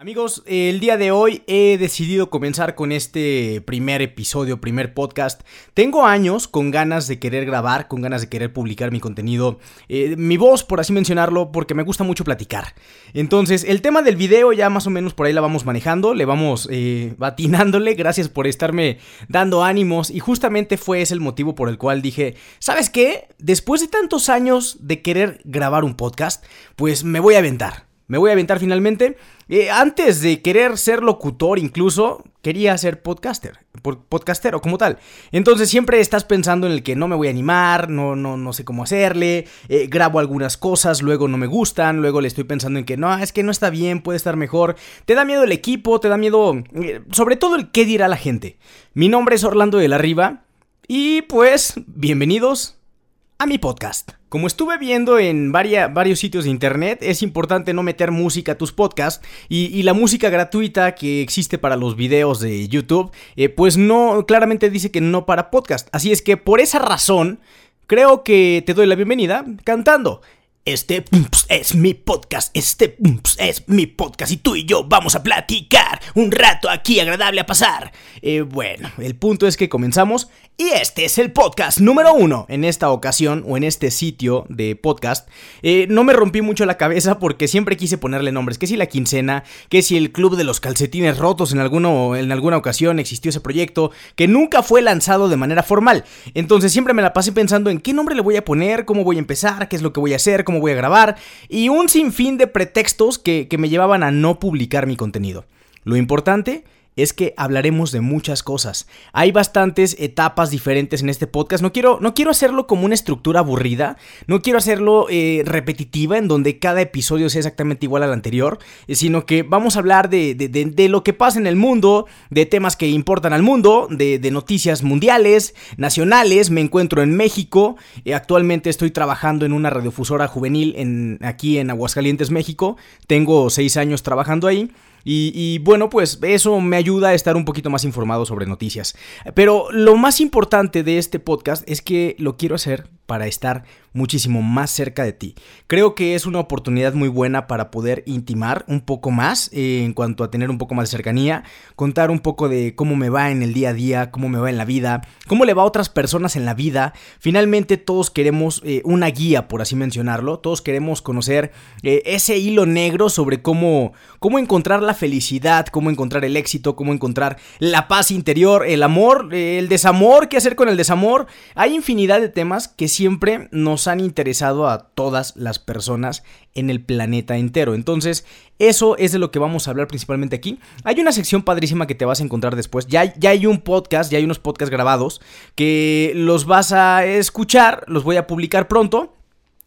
Amigos, el día de hoy he decidido comenzar con este primer episodio, primer podcast. Tengo años con ganas de querer grabar, con ganas de querer publicar mi contenido, eh, mi voz, por así mencionarlo, porque me gusta mucho platicar. Entonces, el tema del video ya más o menos por ahí la vamos manejando, le vamos eh, batinándole. Gracias por estarme dando ánimos y justamente fue ese el motivo por el cual dije, ¿sabes qué? Después de tantos años de querer grabar un podcast, pues me voy a aventar. Me voy a aventar finalmente. Eh, antes de querer ser locutor incluso, quería ser podcaster, podcastero como tal. Entonces siempre estás pensando en el que no me voy a animar, no, no, no sé cómo hacerle, eh, grabo algunas cosas, luego no me gustan, luego le estoy pensando en que no, es que no está bien, puede estar mejor. Te da miedo el equipo, te da miedo, eh, sobre todo el qué dirá la gente. Mi nombre es Orlando de la Riva y pues bienvenidos a mi podcast. Como estuve viendo en varios sitios de internet, es importante no meter música a tus podcasts y, la música gratuita que existe para los videos de YouTube, eh, pues no, claramente dice que no para podcast. Así es que por esa razón, creo que te doy la bienvenida cantando. Este es mi podcast, este es mi podcast y tú y yo vamos a platicar un rato aquí agradable a pasar. Eh, bueno, el punto es que comenzamos y este es el podcast número uno en esta ocasión o en este sitio de podcast. Eh, no me rompí mucho la cabeza porque siempre quise ponerle nombres, que si la quincena, que si el club de los calcetines rotos en, alguno, en alguna ocasión existió ese proyecto, que nunca fue lanzado de manera formal. Entonces siempre me la pasé pensando en qué nombre le voy a poner, cómo voy a empezar, qué es lo que voy a hacer, cómo voy a grabar y un sinfín de pretextos que, que me llevaban a no publicar mi contenido. Lo importante es que hablaremos de muchas cosas. Hay bastantes etapas diferentes en este podcast. No quiero, no quiero hacerlo como una estructura aburrida, no quiero hacerlo eh, repetitiva en donde cada episodio sea exactamente igual al anterior, eh, sino que vamos a hablar de, lo que pasa en el mundo, de temas que importan al mundo, de, noticias mundiales, nacionales. Me encuentro en México, eh, actualmente estoy trabajando en una radiofusora juvenil en, aquí en Aguascalientes, México. Tengo seis años trabajando ahí. Y, bueno, pues eso me ayuda a estar un poquito más informado sobre noticias. Pero lo más importante de este podcast es que lo quiero hacer para estar muchísimo más cerca de ti. Creo que es una oportunidad muy buena para poder intimar un poco más eh, en cuanto a tener un poco más de cercanía, contar un poco de cómo me va en el día a día, cómo me va en la vida, cómo le va a otras personas en la vida. Finalmente todos queremos eh, una guía, por así mencionarlo, todos queremos conocer eh, ese hilo negro sobre cómo, cómo encontrar la felicidad, cómo encontrar el éxito, cómo encontrar la paz interior, el amor, el desamor, qué hacer con el desamor. Hay infinidad de temas que siempre nos han interesado a todas las personas en el planeta entero. Entonces, eso es de lo que vamos a hablar principalmente aquí. Hay una sección padrísima que te vas a encontrar después. Ya, ya hay un podcast, ya hay unos podcasts grabados que los vas a escuchar, los voy a publicar pronto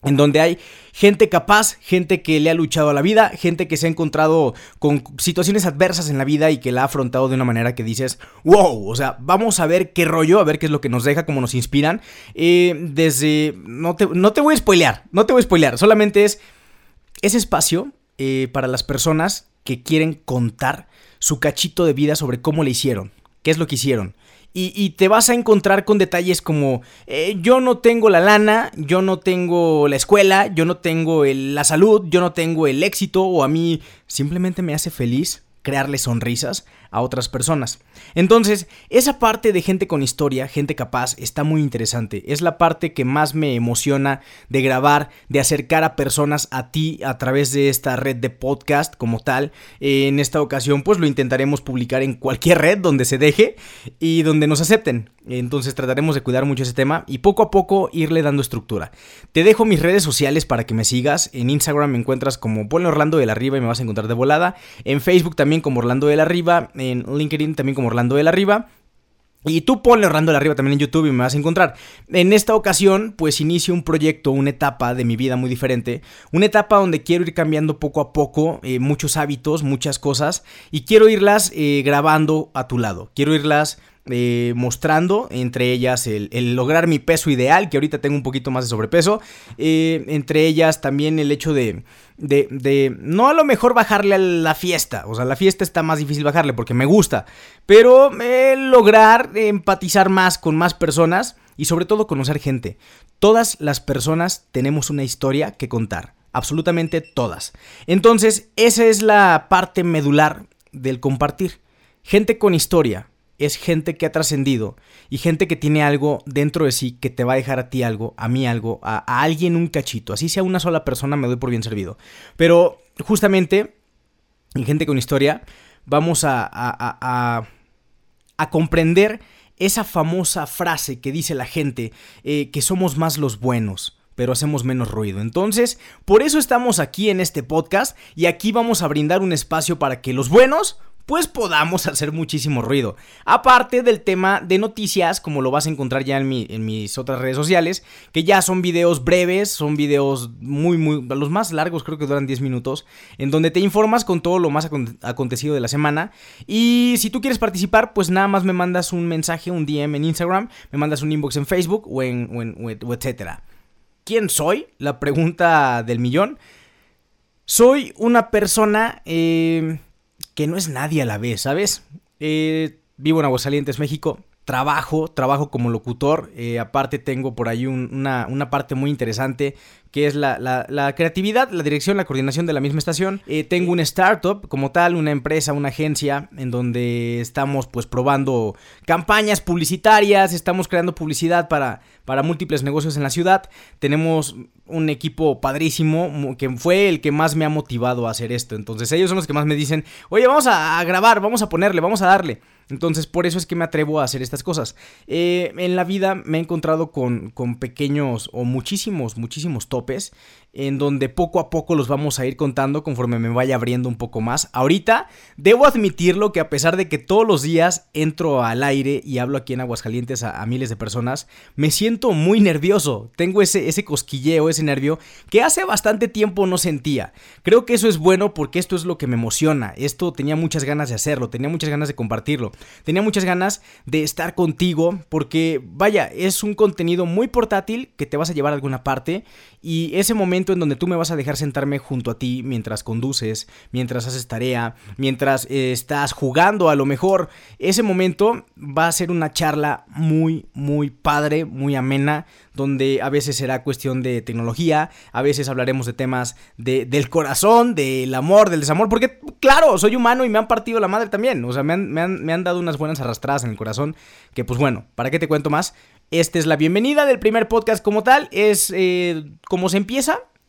en donde hay gente capaz, gente que le ha luchado a la vida, gente que se ha encontrado con situaciones adversas en la vida y que la ha afrontado de una manera que dices, wow, o sea, vamos a ver qué rollo, a ver qué es lo que nos deja, cómo nos inspiran. Eh, desde, no te, no te voy a spoilear, no te voy a spoilear, solamente es ese espacio eh, para las personas que quieren contar su cachito de vida sobre cómo le hicieron, qué es lo que hicieron. Y, te vas a encontrar con detalles como eh, yo no tengo la lana, yo no tengo la escuela, yo no tengo la salud, yo no tengo el éxito o a mí simplemente me hace feliz crearle sonrisas a otras personas. Entonces, esa parte de gente con historia, gente capaz, está muy interesante. Es la parte que más me emociona de grabar, de acercar a personas a ti a través de esta red de podcast como tal. En esta ocasión, pues lo intentaremos publicar en cualquier red donde se deje y donde nos acepten. Entonces trataremos de cuidar mucho ese tema y poco a poco irle dando estructura. Te dejo mis redes sociales para que me sigas. En Instagram me encuentras como Ponle Orlando de la Arriba y me vas a encontrar de volada. En Facebook también como Orlando de la Arriba en LinkedIn también como Orlando de la Riva. Y tú ponle Orlando de la Riva también en YouTube y me vas a encontrar. En esta ocasión, pues inicio un proyecto, una etapa de mi vida muy diferente. Una etapa donde quiero ir cambiando poco a poco eh, muchos hábitos, muchas cosas. Y quiero irlas eh, grabando a tu lado. Quiero irlas eh, mostrando, entre ellas el, lograr mi peso ideal, que ahorita tengo un poquito más de sobrepeso, eh, entre ellas también el hecho de, no a lo mejor bajarle a la fiesta, o sea, la fiesta está más difícil bajarle porque me gusta, pero eh, lograr empatizar más con más personas y sobre todo conocer gente. Todas las personas tenemos una historia que contar. absolutamente todas. Entonces, esa es la parte medular del compartir. Gente con historia es gente que ha trascendido y gente que tiene algo dentro de sí que te va a dejar a ti algo, a mí algo, a, alguien un cachito. Así sea una sola persona, me doy por bien servido. Pero justamente, en gente con historia, vamos a, a, a comprender esa famosa frase que dice la gente, eh, que somos más los buenos pero hacemos menos ruido. Entonces, por eso estamos aquí en este podcast y aquí vamos a brindar un espacio para que los buenos pues podamos hacer muchísimo ruido. Aparte del tema de noticias, como lo vas a encontrar ya en, mis otras redes sociales, que ya son videos breves, son videos muy, muy, los más largos creo que duran 10 minutos, en donde te informas con todo lo más acontecido de la semana. Y si tú quieres participar, pues nada más me mandas un mensaje, un DM en Instagram, me mandas un inbox en Facebook o en, o etcétera. ¿Quién soy? La pregunta del millón. Soy una persona... Eh, que no es nadie a la vez, ¿sabes? Eh, vivo en Aguascalientes, México. Trabajo, trabajo como locutor. Eh, aparte tengo por ahí una, una, parte muy interesante que es la, la, creatividad, la dirección, la coordinación de la misma estación. Eh, tengo un startup como tal, una empresa, una agencia en donde estamos pues probando campañas publicitarias, estamos creando publicidad para, para múltiples negocios en la ciudad. Tenemos un equipo padrísimo que fue el que más me ha motivado a hacer esto. Entonces ellos son los que más me dicen, oye, vamos a grabar, vamos a ponerle, vamos a darle. Entonces, por eso es que me atrevo a hacer estas cosas. Eh, en la vida me he encontrado con, con pequeños o muchísimos, muchísimos tops en donde poco a poco los vamos a ir contando conforme me vaya abriendo un poco más. Ahorita debo admitirlo que a pesar de que todos los días entro al aire y hablo aquí en Aguascalientes a, miles de personas, me siento muy nervioso. Tengo ese, ese cosquilleo, ese nervio que hace bastante tiempo no sentía. Creo que eso es bueno porque esto es lo que me emociona. Esto tenía muchas ganas de hacerlo, tenía muchas ganas de compartirlo, tenía muchas ganas de estar contigo porque vaya, es un contenido muy portátil que te vas a llevar a alguna parte y ese en donde tú me vas a dejar sentarme junto a ti mientras conduces, mientras haces tarea, mientras eh, estás jugando a lo mejor, ese momento va a ser una charla muy, muy padre, muy amena, donde a veces será cuestión de tecnología, a veces hablaremos de temas de, del corazón, del amor, del desamor, porque claro, soy humano y me han partido la madre también, o sea, me han, me han, me han dado unas buenas arrastradas en el corazón, que pues bueno, ¿para qué te cuento más? Esta es la bienvenida del primer podcast como tal. Es eh, como se empieza.